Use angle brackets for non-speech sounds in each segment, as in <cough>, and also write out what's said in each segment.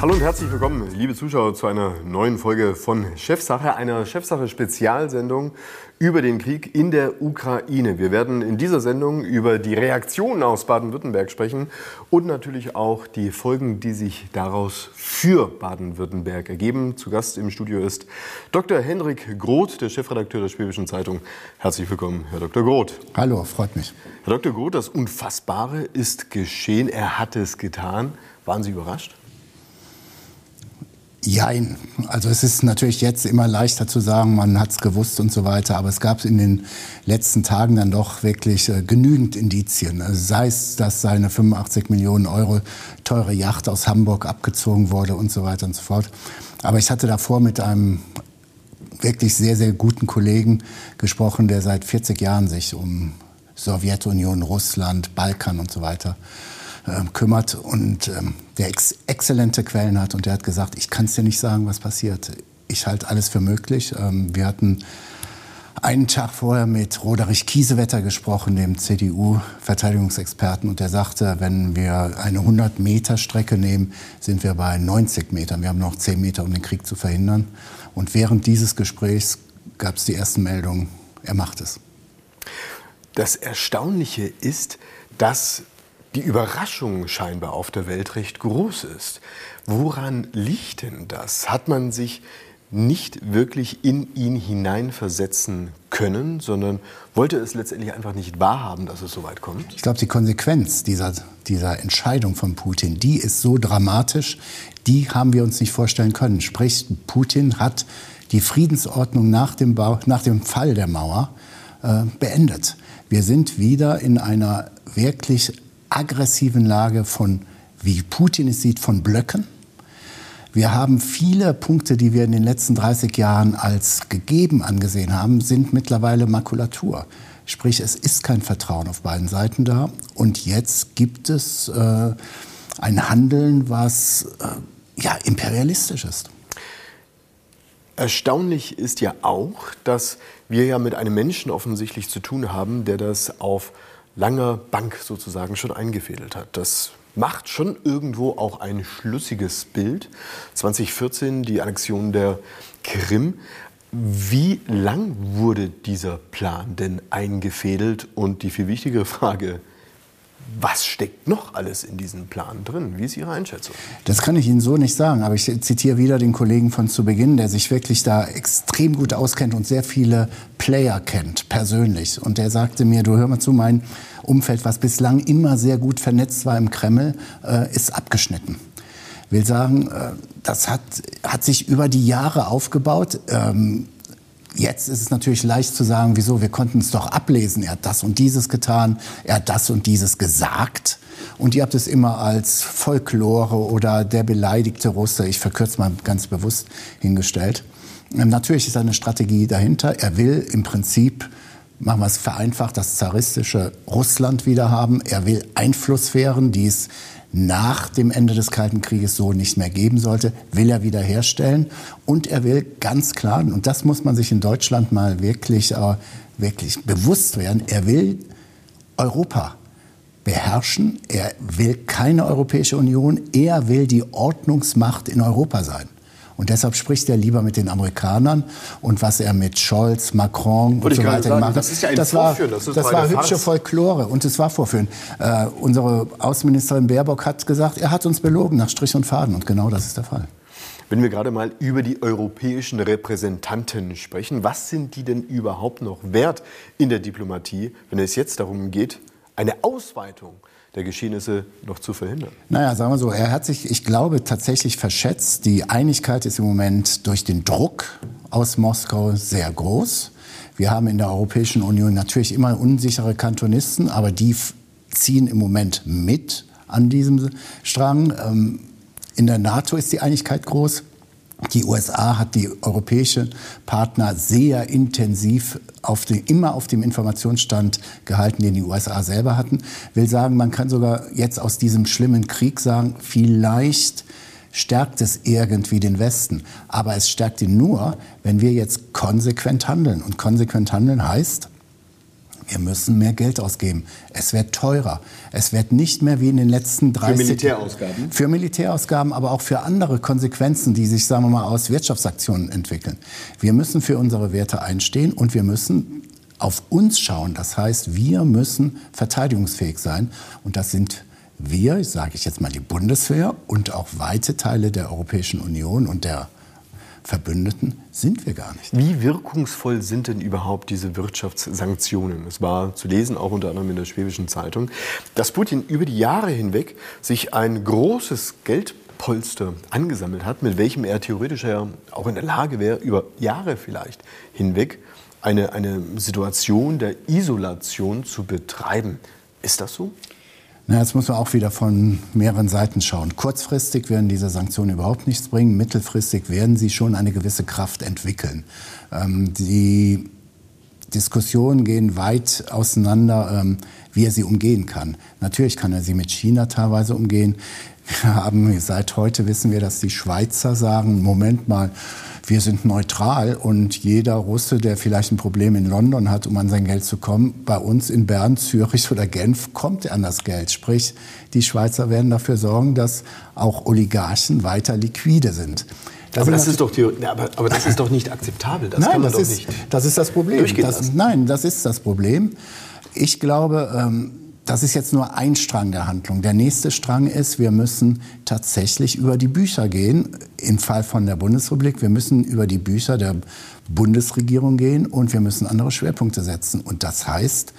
Hallo und herzlich willkommen, liebe Zuschauer, zu einer neuen Folge von Chefsache, einer Chefsache-Spezialsendung über den Krieg in der Ukraine. Wir werden in dieser Sendung über die Reaktionen aus Baden-Württemberg sprechen und natürlich auch die Folgen, die sich daraus für Baden-Württemberg ergeben. Zu Gast im Studio ist Dr. Hendrik Groth, der Chefredakteur der Schwäbischen Zeitung. Herzlich willkommen, Herr Dr. Groth. Hallo, freut mich. Herr Dr. Groth, das Unfassbare ist geschehen. Er hat es getan. Waren Sie überrascht? Jein. Also es ist natürlich jetzt immer leichter zu sagen, man hat es gewusst und so weiter, aber es gab in den letzten Tagen dann doch wirklich äh, genügend Indizien. Also sei es, dass seine 85 Millionen Euro teure Yacht aus Hamburg abgezogen wurde und so weiter und so fort. Aber ich hatte davor mit einem wirklich sehr, sehr guten Kollegen gesprochen, der seit 40 Jahren sich um Sowjetunion, Russland, Balkan und so weiter kümmert und ähm, der ex exzellente Quellen hat. Und der hat gesagt, ich kann es dir nicht sagen, was passiert. Ich halte alles für möglich. Ähm, wir hatten einen Tag vorher mit Roderich Kiesewetter gesprochen, dem CDU-Verteidigungsexperten, und der sagte, wenn wir eine 100-Meter-Strecke nehmen, sind wir bei 90 Metern. Wir haben noch 10 Meter, um den Krieg zu verhindern. Und während dieses Gesprächs gab es die ersten Meldungen, er macht es. Das Erstaunliche ist, dass die Überraschung scheinbar auf der Welt recht groß ist. Woran liegt denn das? Hat man sich nicht wirklich in ihn hineinversetzen können, sondern wollte es letztendlich einfach nicht wahrhaben, dass es so weit kommt? Ich glaube, die Konsequenz dieser, dieser Entscheidung von Putin, die ist so dramatisch, die haben wir uns nicht vorstellen können. Sprich, Putin hat die Friedensordnung nach dem, Bau, nach dem Fall der Mauer äh, beendet. Wir sind wieder in einer wirklich aggressiven Lage von, wie Putin es sieht, von Blöcken. Wir haben viele Punkte, die wir in den letzten 30 Jahren als gegeben angesehen haben, sind mittlerweile Makulatur. Sprich, es ist kein Vertrauen auf beiden Seiten da. Und jetzt gibt es äh, ein Handeln, was äh, ja, imperialistisch ist. Erstaunlich ist ja auch, dass wir ja mit einem Menschen offensichtlich zu tun haben, der das auf langer Bank sozusagen schon eingefädelt hat. Das macht schon irgendwo auch ein schlüssiges Bild. 2014 die Annexion der Krim. Wie lang wurde dieser Plan denn eingefädelt? Und die viel wichtigere Frage, was steckt noch alles in diesem Plan drin? Wie ist Ihre Einschätzung? Das kann ich Ihnen so nicht sagen, aber ich zitiere wieder den Kollegen von zu Beginn, der sich wirklich da extrem gut auskennt und sehr viele Player kennt, persönlich. Und der sagte mir, du hör mal zu, mein Umfeld, was bislang immer sehr gut vernetzt war im Kreml, äh, ist abgeschnitten will sagen, äh, das hat, hat sich über die Jahre aufgebaut. Ähm, Jetzt ist es natürlich leicht zu sagen, wieso, wir konnten es doch ablesen. Er hat das und dieses getan, er hat das und dieses gesagt. Und ihr habt es immer als Folklore oder der beleidigte Russe, ich verkürze mal ganz bewusst, hingestellt. Ähm, natürlich ist eine Strategie dahinter. Er will im Prinzip, machen wir es vereinfacht, das zaristische Russland wieder haben. Er will Einflusssphären, die es nach dem Ende des Kalten Krieges so nicht mehr geben sollte, will er wiederherstellen. Und er will ganz klar, und das muss man sich in Deutschland mal wirklich, äh, wirklich bewusst werden, er will Europa beherrschen. Er will keine Europäische Union. Er will die Ordnungsmacht in Europa sein. Und deshalb spricht er lieber mit den Amerikanern. Und was er mit Scholz, Macron Wollte und so weiter gemacht hat, das ist ja ein das war, das, das war hübsche Folklore und es war Vorführen. Äh, unsere Außenministerin Baerbock hat gesagt, er hat uns belogen nach Strich und Faden. Und genau das ist der Fall. Wenn wir gerade mal über die europäischen Repräsentanten sprechen, was sind die denn überhaupt noch wert in der Diplomatie, wenn es jetzt darum geht, eine Ausweitung der Geschehnisse noch zu verhindern? Naja, sagen wir so, er hat sich, ich glaube, tatsächlich verschätzt. Die Einigkeit ist im Moment durch den Druck aus Moskau sehr groß. Wir haben in der Europäischen Union natürlich immer unsichere Kantonisten, aber die ziehen im Moment mit an diesem Strang. Ähm, in der NATO ist die Einigkeit groß. Die USA hat die europäischen Partner sehr intensiv auf den, immer auf dem Informationsstand gehalten, den die USA selber hatten. Will sagen, man kann sogar jetzt aus diesem schlimmen Krieg sagen, vielleicht stärkt es irgendwie den Westen. Aber es stärkt ihn nur, wenn wir jetzt konsequent handeln. Und konsequent handeln heißt, wir müssen mehr Geld ausgeben. Es wird teurer. Es wird nicht mehr wie in den letzten 30 Für Militärausgaben? Für Militärausgaben, aber auch für andere Konsequenzen, die sich, sagen wir mal, aus Wirtschaftsaktionen entwickeln. Wir müssen für unsere Werte einstehen und wir müssen auf uns schauen. Das heißt, wir müssen verteidigungsfähig sein. Und das sind wir, sage ich jetzt mal die Bundeswehr und auch weite Teile der Europäischen Union und der Verbündeten sind wir gar nicht. Wie wirkungsvoll sind denn überhaupt diese Wirtschaftssanktionen? Es war zu lesen, auch unter anderem in der Schwäbischen Zeitung, dass Putin über die Jahre hinweg sich ein großes Geldpolster angesammelt hat, mit welchem er theoretisch ja auch in der Lage wäre, über Jahre vielleicht hinweg eine, eine Situation der Isolation zu betreiben. Ist das so? Na, jetzt muss man auch wieder von mehreren Seiten schauen. Kurzfristig werden diese Sanktionen überhaupt nichts bringen. Mittelfristig werden sie schon eine gewisse Kraft entwickeln. Ähm, die Diskussionen gehen weit auseinander, ähm, wie er sie umgehen kann. Natürlich kann er sie mit China teilweise umgehen. Wir haben seit heute wissen wir, dass die Schweizer sagen, Moment mal, wir sind neutral und jeder Russe, der vielleicht ein Problem in London hat, um an sein Geld zu kommen, bei uns in Bern, Zürich oder Genf kommt er an das Geld. Sprich, die Schweizer werden dafür sorgen, dass auch Oligarchen weiter liquide sind. Das aber, das ist doch die, aber, aber, das ist doch nicht akzeptabel. Das <laughs> nein, kann man das doch ist, nicht. Das ist das Problem. Das, nein, das ist das Problem. Ich glaube, ähm, das ist jetzt nur ein Strang der Handlung. Der nächste Strang ist, wir müssen tatsächlich über die Bücher gehen, im Fall von der Bundesrepublik. Wir müssen über die Bücher der Bundesregierung gehen und wir müssen andere Schwerpunkte setzen. Und das heißt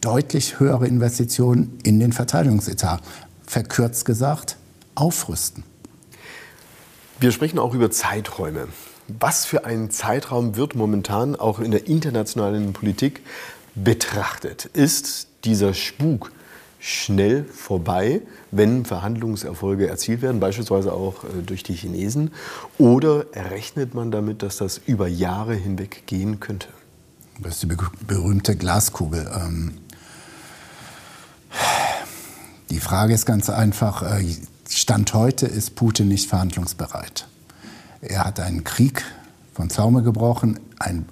deutlich höhere Investitionen in den Verteidigungsetat. Verkürzt gesagt, aufrüsten. Wir sprechen auch über Zeiträume. Was für ein Zeitraum wird momentan auch in der internationalen Politik betrachtet? Ist dieser Spuk schnell vorbei, wenn Verhandlungserfolge erzielt werden, beispielsweise auch äh, durch die Chinesen? Oder rechnet man damit, dass das über Jahre hinweg gehen könnte? Das ist die berühmte Glaskugel. Ähm, die Frage ist ganz einfach, äh, Stand heute ist Putin nicht verhandlungsbereit. Er hat einen Krieg von Zaume gebrochen, einen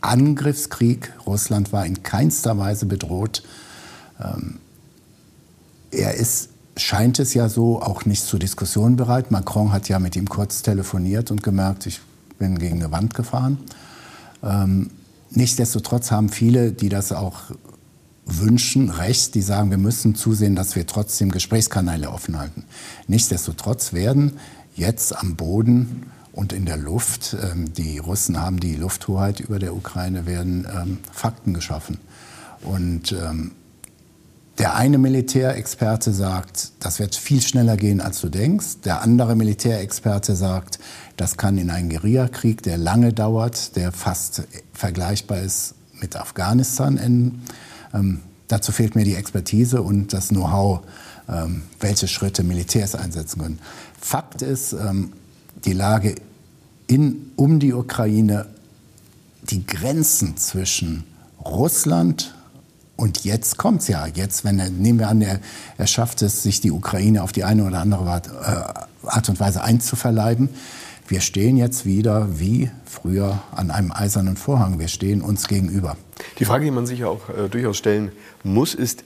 Angriffskrieg. Russland war in keinster Weise bedroht. Ähm, er ist, scheint es ja so, auch nicht zur Diskussion bereit. Macron hat ja mit ihm kurz telefoniert und gemerkt, ich bin gegen eine Wand gefahren. Ähm, nichtsdestotrotz haben viele, die das auch wünschen, recht, die sagen, wir müssen zusehen, dass wir trotzdem Gesprächskanäle offen halten. Nichtsdestotrotz werden jetzt am Boden und in der Luft, ähm, die Russen haben die Lufthoheit über der Ukraine, werden ähm, Fakten geschaffen. Und ähm, der eine Militärexperte sagt, das wird viel schneller gehen, als du denkst. Der andere Militärexperte sagt, das kann in einen Guerillakrieg, der lange dauert, der fast vergleichbar ist mit Afghanistan enden. Ähm, dazu fehlt mir die Expertise und das Know-how, ähm, welche Schritte Militärs einsetzen können. Fakt ist, ähm, die Lage in, um die Ukraine, die Grenzen zwischen Russland und jetzt kommt es ja. Jetzt, wenn er, nehmen wir an, er, er schafft es, sich die Ukraine auf die eine oder andere Art, äh, Art und Weise einzuverleiben. Wir stehen jetzt wieder wie früher an einem eisernen Vorhang. Wir stehen uns gegenüber. Die Frage, die man sich ja auch äh, durchaus stellen muss, ist,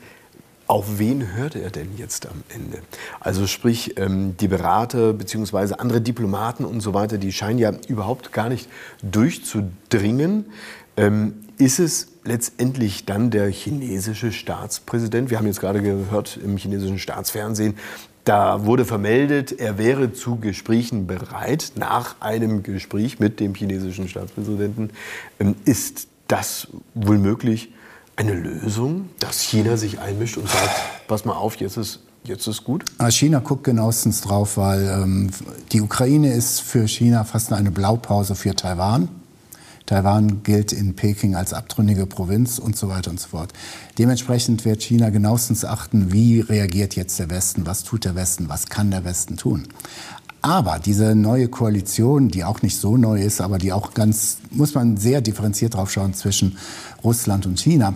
auf wen hört er denn jetzt am Ende? Also sprich, ähm, die Berater bzw. andere Diplomaten und so weiter, die scheinen ja überhaupt gar nicht durchzudringen. Ähm, ist es letztendlich dann der chinesische Staatspräsident? Wir haben jetzt gerade gehört im chinesischen Staatsfernsehen, da wurde vermeldet, er wäre zu Gesprächen bereit. Nach einem Gespräch mit dem chinesischen Staatspräsidenten ähm, ist das wohl möglich eine Lösung, dass China sich einmischt und sagt, pass mal auf, jetzt ist, jetzt ist gut? China guckt genauestens drauf, weil ähm, die Ukraine ist für China fast eine Blaupause für Taiwan. Taiwan gilt in Peking als abtrünnige Provinz und so weiter und so fort. Dementsprechend wird China genauestens achten, wie reagiert jetzt der Westen, was tut der Westen, was kann der Westen tun. Aber diese neue Koalition, die auch nicht so neu ist, aber die auch ganz, muss man sehr differenziert drauf schauen zwischen Russland und China,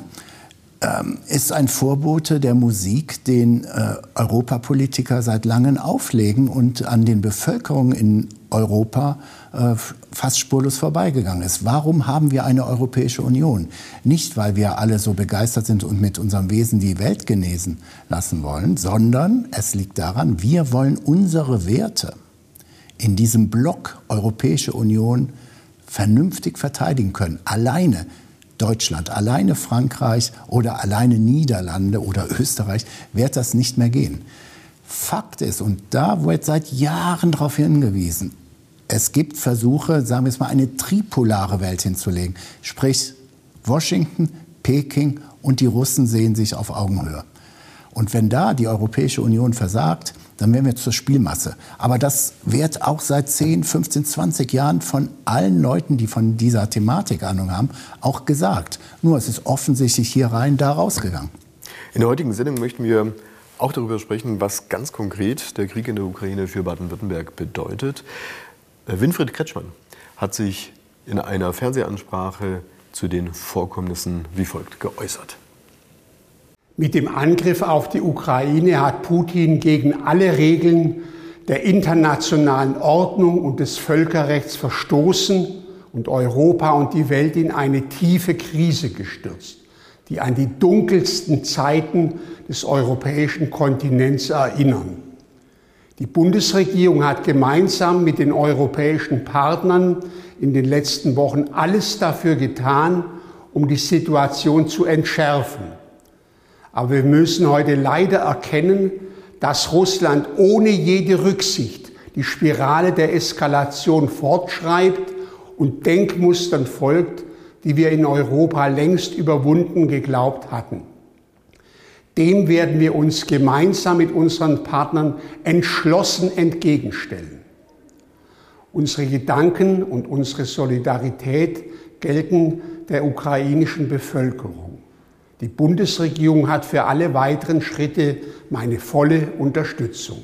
ähm, ist ein Vorbote der Musik, den äh, Europapolitiker seit langem auflegen und an den Bevölkerungen in Europa äh, fast spurlos vorbeigegangen ist. Warum haben wir eine Europäische Union? Nicht, weil wir alle so begeistert sind und mit unserem Wesen die Welt genesen lassen wollen, sondern es liegt daran, wir wollen unsere Werte in diesem Block Europäische Union vernünftig verteidigen können. Alleine Deutschland, alleine Frankreich oder alleine Niederlande oder <laughs> Österreich wird das nicht mehr gehen. Fakt ist, und da wird seit Jahren darauf hingewiesen, es gibt Versuche, sagen wir es mal, eine tripolare Welt hinzulegen. Sprich, Washington, Peking und die Russen sehen sich auf Augenhöhe. Und wenn da die Europäische Union versagt, dann werden wir zur Spielmasse. Aber das wird auch seit 10, 15, 20 Jahren von allen Leuten, die von dieser Thematik Ahnung haben, auch gesagt. Nur es ist offensichtlich hier rein da rausgegangen. In der heutigen Sendung möchten wir auch darüber sprechen, was ganz konkret der Krieg in der Ukraine für Baden-Württemberg bedeutet. Äh, Winfried Kretschmann hat sich in einer Fernsehansprache zu den Vorkommnissen wie folgt geäußert. Mit dem Angriff auf die Ukraine hat Putin gegen alle Regeln der internationalen Ordnung und des Völkerrechts verstoßen und Europa und die Welt in eine tiefe Krise gestürzt, die an die dunkelsten Zeiten des europäischen Kontinents erinnern. Die Bundesregierung hat gemeinsam mit den europäischen Partnern in den letzten Wochen alles dafür getan, um die Situation zu entschärfen. Aber wir müssen heute leider erkennen, dass Russland ohne jede Rücksicht die Spirale der Eskalation fortschreibt und Denkmustern folgt, die wir in Europa längst überwunden geglaubt hatten. Dem werden wir uns gemeinsam mit unseren Partnern entschlossen entgegenstellen. Unsere Gedanken und unsere Solidarität gelten der ukrainischen Bevölkerung. Die Bundesregierung hat für alle weiteren Schritte meine volle Unterstützung.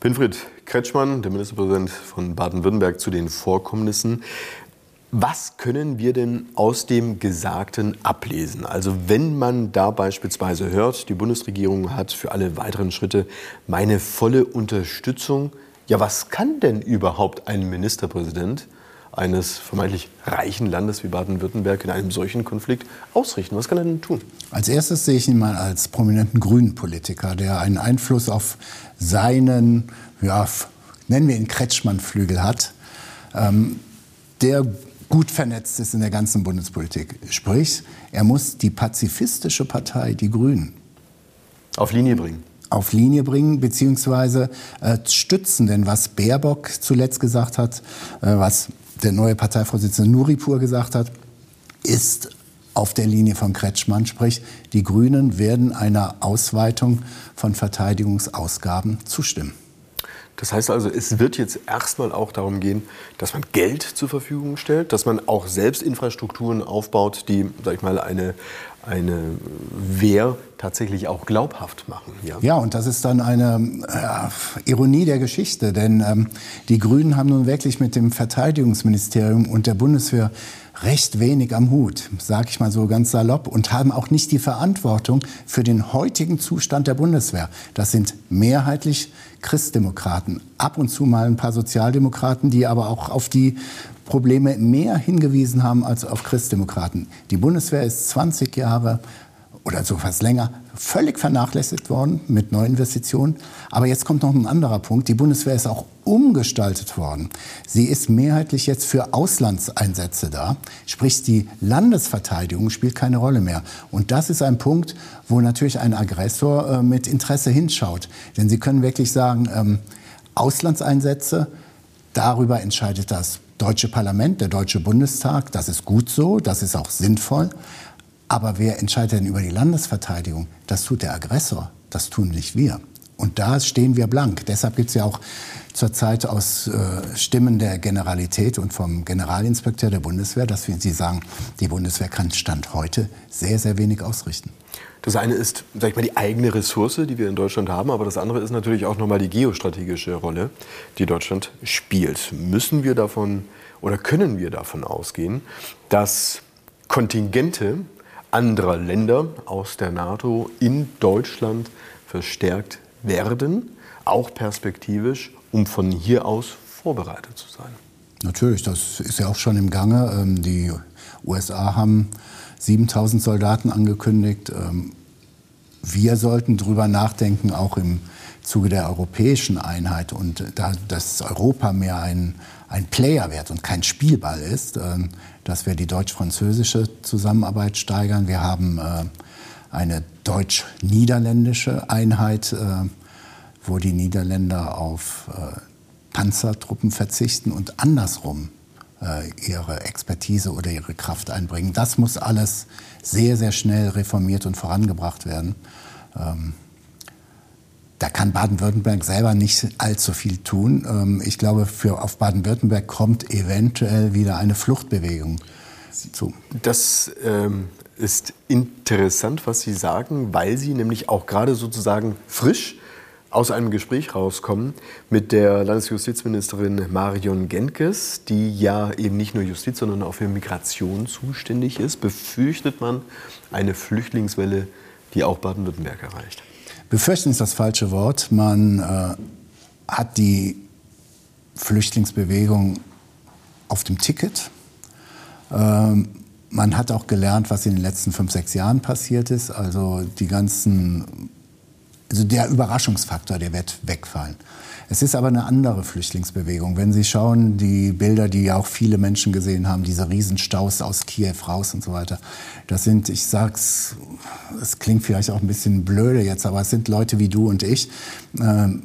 Winfried Kretschmann, der Ministerpräsident von Baden-Württemberg, zu den Vorkommnissen. Was können wir denn aus dem Gesagten ablesen? Also wenn man da beispielsweise hört, die Bundesregierung hat für alle weiteren Schritte meine volle Unterstützung. Ja, was kann denn überhaupt ein Ministerpräsident eines vermeintlich reichen Landes wie Baden-Württemberg in einem solchen Konflikt ausrichten? Was kann er denn tun? Als erstes sehe ich ihn mal als prominenten grünen Politiker, der einen Einfluss auf seinen, ja, nennen wir ihn Kretschmann-Flügel hat, ähm, der gut vernetzt ist in der ganzen Bundespolitik. Sprich, er muss die pazifistische Partei, die Grünen, auf Linie bringen auf Linie bringen bzw. Äh, stützen. Denn was Baerbock zuletzt gesagt hat, äh, was der neue Parteivorsitzende Nuripur gesagt hat, ist auf der Linie von Kretschmann, sprich die Grünen werden einer Ausweitung von Verteidigungsausgaben zustimmen. Das heißt also, es wird jetzt erstmal auch darum gehen, dass man Geld zur Verfügung stellt, dass man auch selbst Infrastrukturen aufbaut, die, sag ich mal, eine, eine Wehr tatsächlich auch glaubhaft machen. Ja, ja und das ist dann eine äh, Ironie der Geschichte, denn ähm, die Grünen haben nun wirklich mit dem Verteidigungsministerium und der Bundeswehr recht wenig am Hut, sage ich mal so ganz salopp, und haben auch nicht die Verantwortung für den heutigen Zustand der Bundeswehr. Das sind mehrheitlich Christdemokraten, ab und zu mal ein paar Sozialdemokraten, die aber auch auf die Probleme mehr hingewiesen haben als auf Christdemokraten. Die Bundeswehr ist 20 Jahre oder so fast länger völlig vernachlässigt worden mit Neuinvestitionen. Aber jetzt kommt noch ein anderer Punkt. Die Bundeswehr ist auch umgestaltet worden. Sie ist mehrheitlich jetzt für Auslandseinsätze da. Sprich, die Landesverteidigung spielt keine Rolle mehr. Und das ist ein Punkt, wo natürlich ein Aggressor äh, mit Interesse hinschaut. Denn Sie können wirklich sagen, ähm, Auslandseinsätze, darüber entscheidet das deutsche Parlament, der deutsche Bundestag. Das ist gut so, das ist auch sinnvoll. Aber wer entscheidet denn über die Landesverteidigung? Das tut der Aggressor, das tun nicht wir. Und da stehen wir blank. Deshalb gibt es ja auch zurzeit aus äh, Stimmen der Generalität und vom Generalinspekteur der Bundeswehr, dass wir, sie sagen, die Bundeswehr kann Stand heute sehr, sehr wenig ausrichten. Das eine ist, sag ich mal, die eigene Ressource, die wir in Deutschland haben, aber das andere ist natürlich auch nochmal die geostrategische Rolle, die Deutschland spielt. Müssen wir davon oder können wir davon ausgehen, dass Kontingente anderer Länder aus der NATO in Deutschland verstärkt werden, auch perspektivisch, um von hier aus vorbereitet zu sein. Natürlich, das ist ja auch schon im Gange. Ähm, die USA haben 7000 Soldaten angekündigt. Ähm, wir sollten darüber nachdenken, auch im Zuge der europäischen Einheit und da, dass Europa mehr ein, ein Player wird und kein Spielball ist, ähm, dass wir die deutsch-französische Zusammenarbeit steigern. Wir haben äh, eine deutsch-niederländische Einheit, äh, wo die Niederländer auf äh, Panzertruppen verzichten und andersrum ihre Expertise oder ihre Kraft einbringen. Das muss alles sehr, sehr schnell reformiert und vorangebracht werden. Ähm, da kann Baden-Württemberg selber nicht allzu viel tun. Ähm, ich glaube, für, auf Baden-Württemberg kommt eventuell wieder eine Fluchtbewegung zu. Das ähm, ist interessant, was Sie sagen, weil Sie nämlich auch gerade sozusagen frisch aus einem Gespräch rauskommen mit der Landesjustizministerin Marion Genkes, die ja eben nicht nur Justiz, sondern auch für Migration zuständig ist. Befürchtet man eine Flüchtlingswelle, die auch Baden-Württemberg erreicht? Befürchten ist das falsche Wort. Man äh, hat die Flüchtlingsbewegung auf dem Ticket. Ähm, man hat auch gelernt, was in den letzten fünf, sechs Jahren passiert ist. Also die ganzen, also der Überraschungsfaktor, der wird wegfallen. Es ist aber eine andere Flüchtlingsbewegung. Wenn Sie schauen, die Bilder, die ja auch viele Menschen gesehen haben, diese Riesenstaus aus Kiew raus und so weiter, das sind, ich sag's, es klingt vielleicht auch ein bisschen blöde jetzt, aber es sind Leute wie du und ich. Ähm,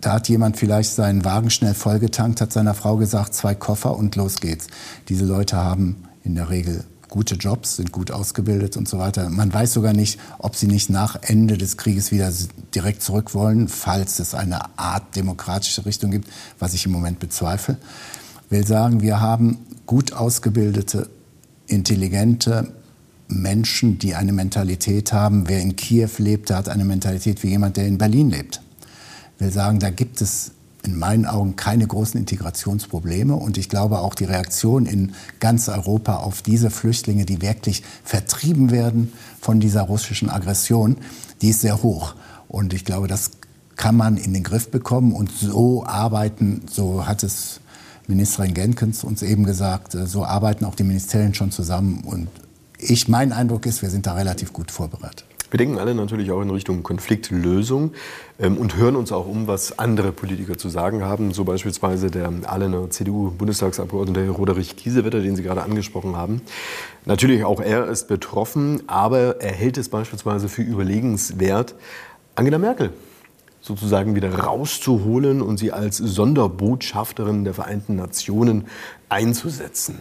da hat jemand vielleicht seinen Wagen schnell vollgetankt, hat seiner Frau gesagt, zwei Koffer und los geht's. Diese Leute haben in der Regel gute Jobs, sind gut ausgebildet und so weiter. Man weiß sogar nicht, ob sie nicht nach Ende des Krieges wieder direkt zurück wollen, falls es eine Art demokratische Richtung gibt, was ich im Moment bezweifle. Ich will sagen, wir haben gut ausgebildete, intelligente Menschen, die eine Mentalität haben. Wer in Kiew lebt, der hat eine Mentalität wie jemand, der in Berlin lebt. Ich will sagen, da gibt es in meinen Augen keine großen Integrationsprobleme. Und ich glaube auch die Reaktion in ganz Europa auf diese Flüchtlinge, die wirklich vertrieben werden von dieser russischen Aggression, die ist sehr hoch. Und ich glaube, das kann man in den Griff bekommen und so arbeiten, so hat es Ministerin Genkens uns eben gesagt, äh, so arbeiten auch die Ministerien schon zusammen. Und ich, mein Eindruck ist, wir sind da relativ gut vorbereitet. Wir denken alle natürlich auch in Richtung Konfliktlösung ähm, und hören uns auch um, was andere Politiker zu sagen haben. So beispielsweise der Ahlener CDU-Bundestagsabgeordnete Roderich Kiesewetter, den Sie gerade angesprochen haben. Natürlich auch er ist betroffen, aber er hält es beispielsweise für überlegenswert, Angela Merkel sozusagen wieder rauszuholen und sie als Sonderbotschafterin der Vereinten Nationen einzusetzen.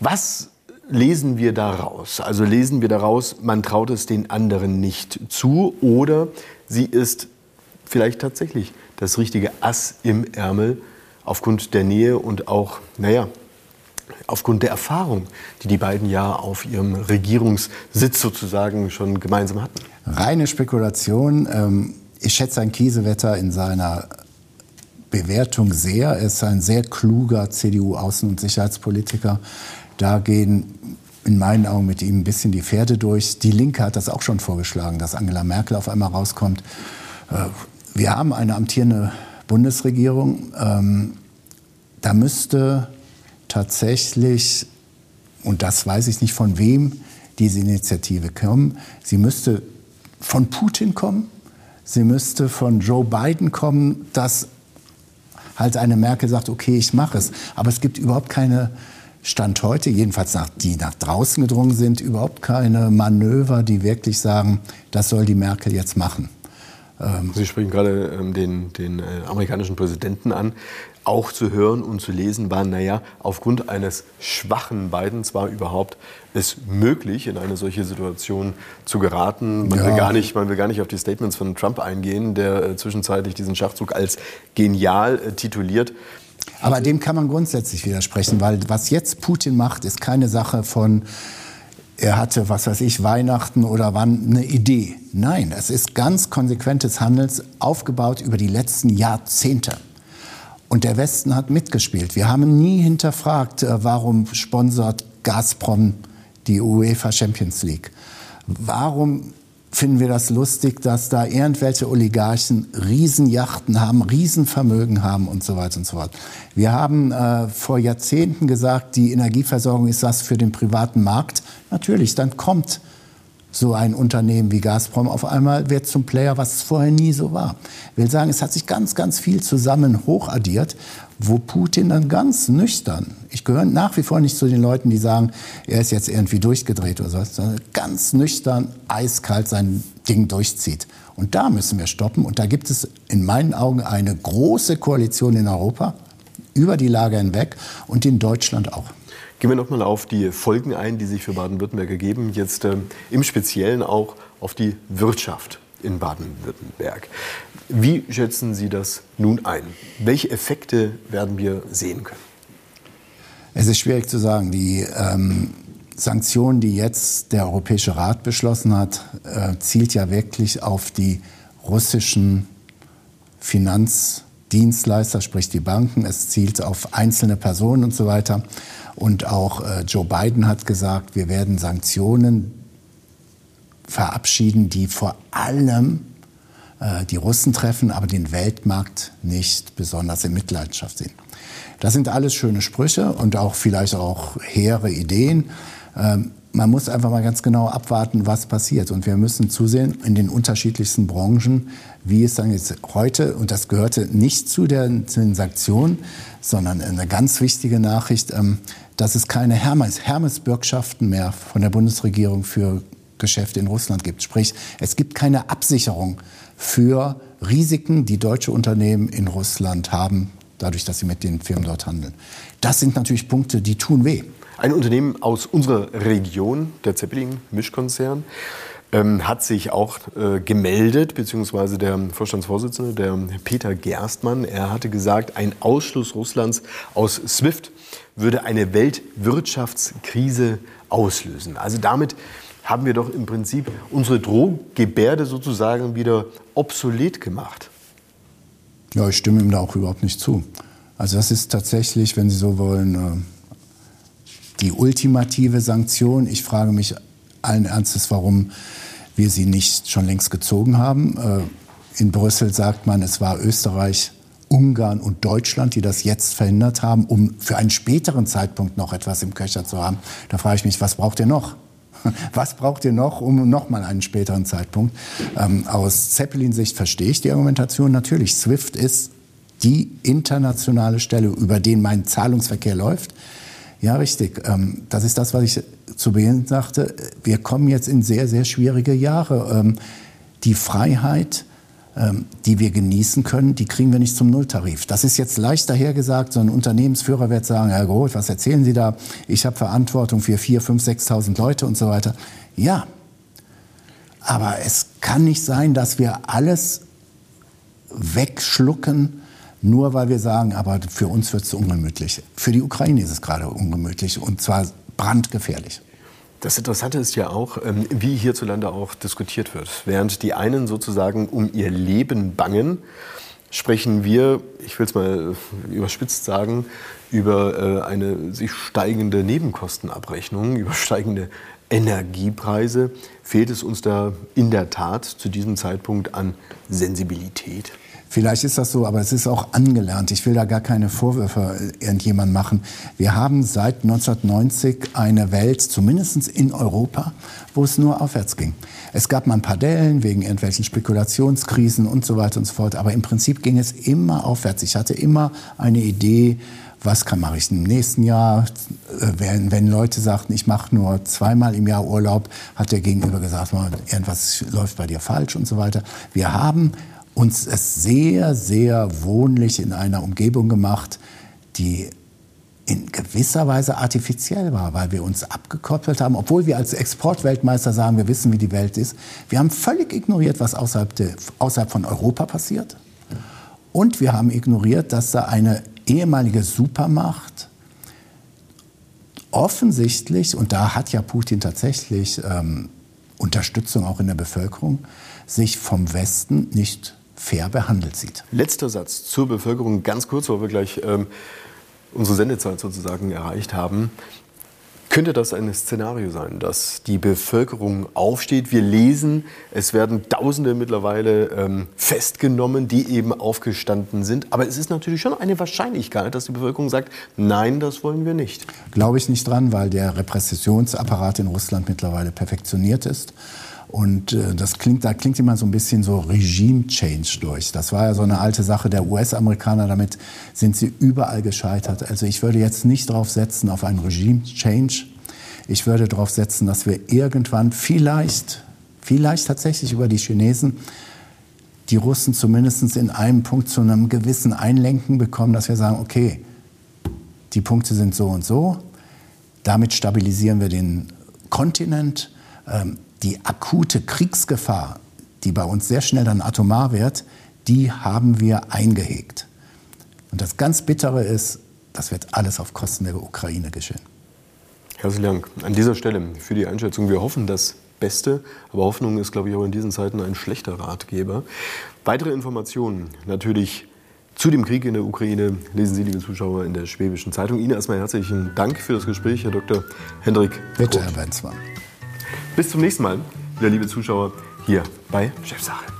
Was lesen wir daraus? Also lesen wir daraus, man traut es den anderen nicht zu oder sie ist vielleicht tatsächlich das richtige Ass im Ärmel aufgrund der Nähe und auch, naja, aufgrund der Erfahrung, die die beiden ja auf ihrem Regierungssitz sozusagen schon gemeinsam hatten. Reine Spekulation. Ähm, ich schätze ein Kiesewetter in seiner Bewertung sehr. Er ist ein sehr kluger CDU-Außen- und Sicherheitspolitiker. Da gehen in meinen Augen mit ihm ein bisschen die Pferde durch. Die Linke hat das auch schon vorgeschlagen, dass Angela Merkel auf einmal rauskommt. Äh, wir haben eine amtierende Bundesregierung. Ähm, da müsste tatsächlich, und das weiß ich nicht von wem, diese Initiative kommen. Sie müsste von Putin kommen. Sie müsste von Joe Biden kommen, dass halt eine Merkel sagt, okay, ich mache es. Aber es gibt überhaupt keine Stand heute, jedenfalls nach, die nach draußen gedrungen sind, überhaupt keine Manöver, die wirklich sagen, das soll die Merkel jetzt machen. Ähm Sie sprechen gerade ähm, den, den äh, amerikanischen Präsidenten an. Auch zu hören und zu lesen war, naja, aufgrund eines schwachen Bidens war überhaupt es möglich, in eine solche Situation zu geraten. Man, ja. will, gar nicht, man will gar nicht auf die Statements von Trump eingehen, der äh, zwischenzeitlich diesen Schachzug als genial äh, tituliert. Aber dem kann man grundsätzlich widersprechen, weil was jetzt Putin macht, ist keine Sache von, er hatte, was weiß ich, Weihnachten oder wann eine Idee. Nein, es ist ganz konsequentes Handels, aufgebaut über die letzten Jahrzehnte. Und der Westen hat mitgespielt. Wir haben nie hinterfragt, äh, warum sponsert Gazprom die UEFA Champions League. Warum finden wir das lustig, dass da irgendwelche Oligarchen Riesenjachten haben, Riesenvermögen haben und so weiter und so fort. Wir haben äh, vor Jahrzehnten gesagt, die Energieversorgung ist das für den privaten Markt. Natürlich, dann kommt so ein Unternehmen wie Gazprom auf einmal wird zum Player, was es vorher nie so war. Ich will sagen, es hat sich ganz, ganz viel zusammen hochaddiert, wo Putin dann ganz nüchtern, ich gehöre nach wie vor nicht zu den Leuten, die sagen, er ist jetzt irgendwie durchgedreht oder so, sondern ganz nüchtern, eiskalt sein Ding durchzieht. Und da müssen wir stoppen. Und da gibt es in meinen Augen eine große Koalition in Europa, über die Lager hinweg und in Deutschland auch. Gehen wir nochmal auf die Folgen ein, die sich für Baden-Württemberg ergeben. Jetzt äh, im Speziellen auch auf die Wirtschaft in Baden-Württemberg. Wie schätzen Sie das nun ein? Welche Effekte werden wir sehen können? Es ist schwierig zu sagen. Die ähm, Sanktionen, die jetzt der Europäische Rat beschlossen hat, äh, zielt ja wirklich auf die russischen Finanzdienstleister, sprich die Banken. Es zielt auf einzelne Personen und so weiter. Und auch äh, Joe Biden hat gesagt, wir werden Sanktionen verabschieden, die vor allem äh, die Russen treffen, aber den Weltmarkt nicht besonders in Mitleidenschaft ziehen. Das sind alles schöne Sprüche und auch vielleicht auch hehre Ideen. Ähm, man muss einfach mal ganz genau abwarten, was passiert. Und wir müssen zusehen in den unterschiedlichsten Branchen, wie es dann jetzt heute, und das gehörte nicht zu, den Sanktionen, sondern eine ganz wichtige Nachricht, ähm, dass es keine Hermes, Hermes-Bürgschaften mehr von der Bundesregierung für Geschäfte in Russland gibt. Sprich, es gibt keine Absicherung für Risiken, die deutsche Unternehmen in Russland haben, dadurch, dass sie mit den Firmen dort handeln. Das sind natürlich Punkte, die tun weh. Ein Unternehmen aus unserer Region, der Zeppelin-Mischkonzern, ähm, hat sich auch äh, gemeldet, beziehungsweise der Vorstandsvorsitzende, der Peter Gerstmann, er hatte gesagt, ein Ausschluss Russlands aus SWIFT würde eine Weltwirtschaftskrise auslösen. Also damit haben wir doch im Prinzip unsere Drohgebärde sozusagen wieder obsolet gemacht. Ja, ich stimme ihm da auch überhaupt nicht zu. Also das ist tatsächlich, wenn Sie so wollen, äh, die ultimative Sanktion. Ich frage mich allen Ernstes, warum wir sie nicht schon längst gezogen haben. Äh, in Brüssel sagt man, es war Österreich, Ungarn und Deutschland, die das jetzt verhindert haben, um für einen späteren Zeitpunkt noch etwas im Köcher zu haben. Da frage ich mich, was braucht ihr noch? <laughs> Was braucht ihr noch, um noch mal einen späteren Zeitpunkt? Ähm, aus Zeppelin-Sicht verstehe ich die Argumentation natürlich. SWIFT ist die internationale Stelle, über den mein Zahlungsverkehr läuft. Ja, richtig. Ähm, das ist das, was ich zu Beginn sagte. Wir kommen jetzt in sehr, sehr schwierige Jahre. Ähm, die Freiheit, ähm, die wir genießen können, die kriegen wir nicht zum Nulltarif. Das ist jetzt leicht dahergesagt. So ein Unternehmensführer wird sagen, Herr Groth, was erzählen Sie da? Ich habe Verantwortung für 4.000, 5.000, 6.000 Leute und so weiter. Ja, aber es kann nicht sein, dass wir alles wegschlucken, nur weil wir sagen, aber für uns wird es ungemütlich. Für die Ukraine ist es gerade ungemütlich und zwar brandgefährlich. Das Interessante ist ja auch, ähm, wie hierzulande auch diskutiert wird. Während die einen sozusagen um ihr Leben bangen, sprechen wir, ich will es mal überspitzt sagen, über äh, eine sich steigende Nebenkostenabrechnung, über steigende Energiepreise. Fehlt es uns da in der Tat zu diesem Zeitpunkt an Sensibilität? Vielleicht ist das so, aber es ist auch angelernt. Ich will da gar keine Vorwürfe äh, irgendjemand machen. Wir haben seit 1990 eine Welt, zumindest in Europa, wo es nur aufwärts ging. Es gab mal ein paar Dellen wegen irgendwelchen Spekulationskrisen und so weiter und so fort. Aber im Prinzip ging es immer aufwärts. Ich hatte immer eine Idee, was kann, mache ich im nächsten Jahr? Äh, wenn, wenn Leute sagten, ich mache nur zweimal im Jahr Urlaub, hat der Gegenüber gesagt, irgendwas läuft bei dir falsch und so weiter. Wir haben uns es sehr, sehr wohnlich in einer Umgebung gemacht, die in gewisser Weise artifiziell war, weil wir uns abgekoppelt haben, obwohl wir als Exportweltmeister sagen, wir wissen, wie die Welt ist. Wir haben völlig ignoriert, was außerhalb, de, außerhalb von Europa passiert. Und wir haben ignoriert, dass da eine ehemalige Supermacht offensichtlich, und da hat ja Putin tatsächlich ähm, Unterstützung auch in der Bevölkerung, sich vom Westen nicht fair behandelt sieht. Letzter Satz zur Bevölkerung, ganz kurz, weil wir gleich ähm, unsere Sendezeit sozusagen erreicht haben. Könnte das ein Szenario sein, dass die Bevölkerung aufsteht? Wir lesen, es werden Tausende mittlerweile ähm, festgenommen, die eben aufgestanden sind. Aber es ist natürlich schon eine Wahrscheinlichkeit, dass die Bevölkerung sagt, nein, das wollen wir nicht. Glaube ich nicht dran, weil der Repressionsapparat in Russland mittlerweile perfektioniert ist. Und äh, das klingt, da klingt immer so ein bisschen so Regime-Change durch. Das war ja so eine alte Sache der US-Amerikaner, damit sind sie überall gescheitert. Also ich würde jetzt nicht darauf setzen, auf einen Regime-Change. Ich würde darauf setzen, dass wir irgendwann vielleicht, vielleicht tatsächlich über die Chinesen, die Russen zumindest in einem Punkt zu einem gewissen Einlenken bekommen, dass wir sagen, okay, die Punkte sind so und so, damit stabilisieren wir den Kontinent. Ähm, die akute Kriegsgefahr, die bei uns sehr schnell dann atomar wird, die haben wir eingehegt. Und das ganz Bittere ist, das wird alles auf Kosten der Ukraine geschehen. Herzlichen Dank an dieser Stelle für die Einschätzung. Wir hoffen das Beste, aber Hoffnung ist, glaube ich, auch in diesen Zeiten ein schlechter Ratgeber. Weitere Informationen natürlich zu dem Krieg in der Ukraine lesen Sie, liebe Zuschauer, in der Schwäbischen Zeitung. Ihnen erstmal herzlichen Dank für das Gespräch, Herr Dr. Hendrik. Bitte, Herr Benzmann. Bis zum nächsten Mal, wieder liebe Zuschauer, hier bei Chefsache.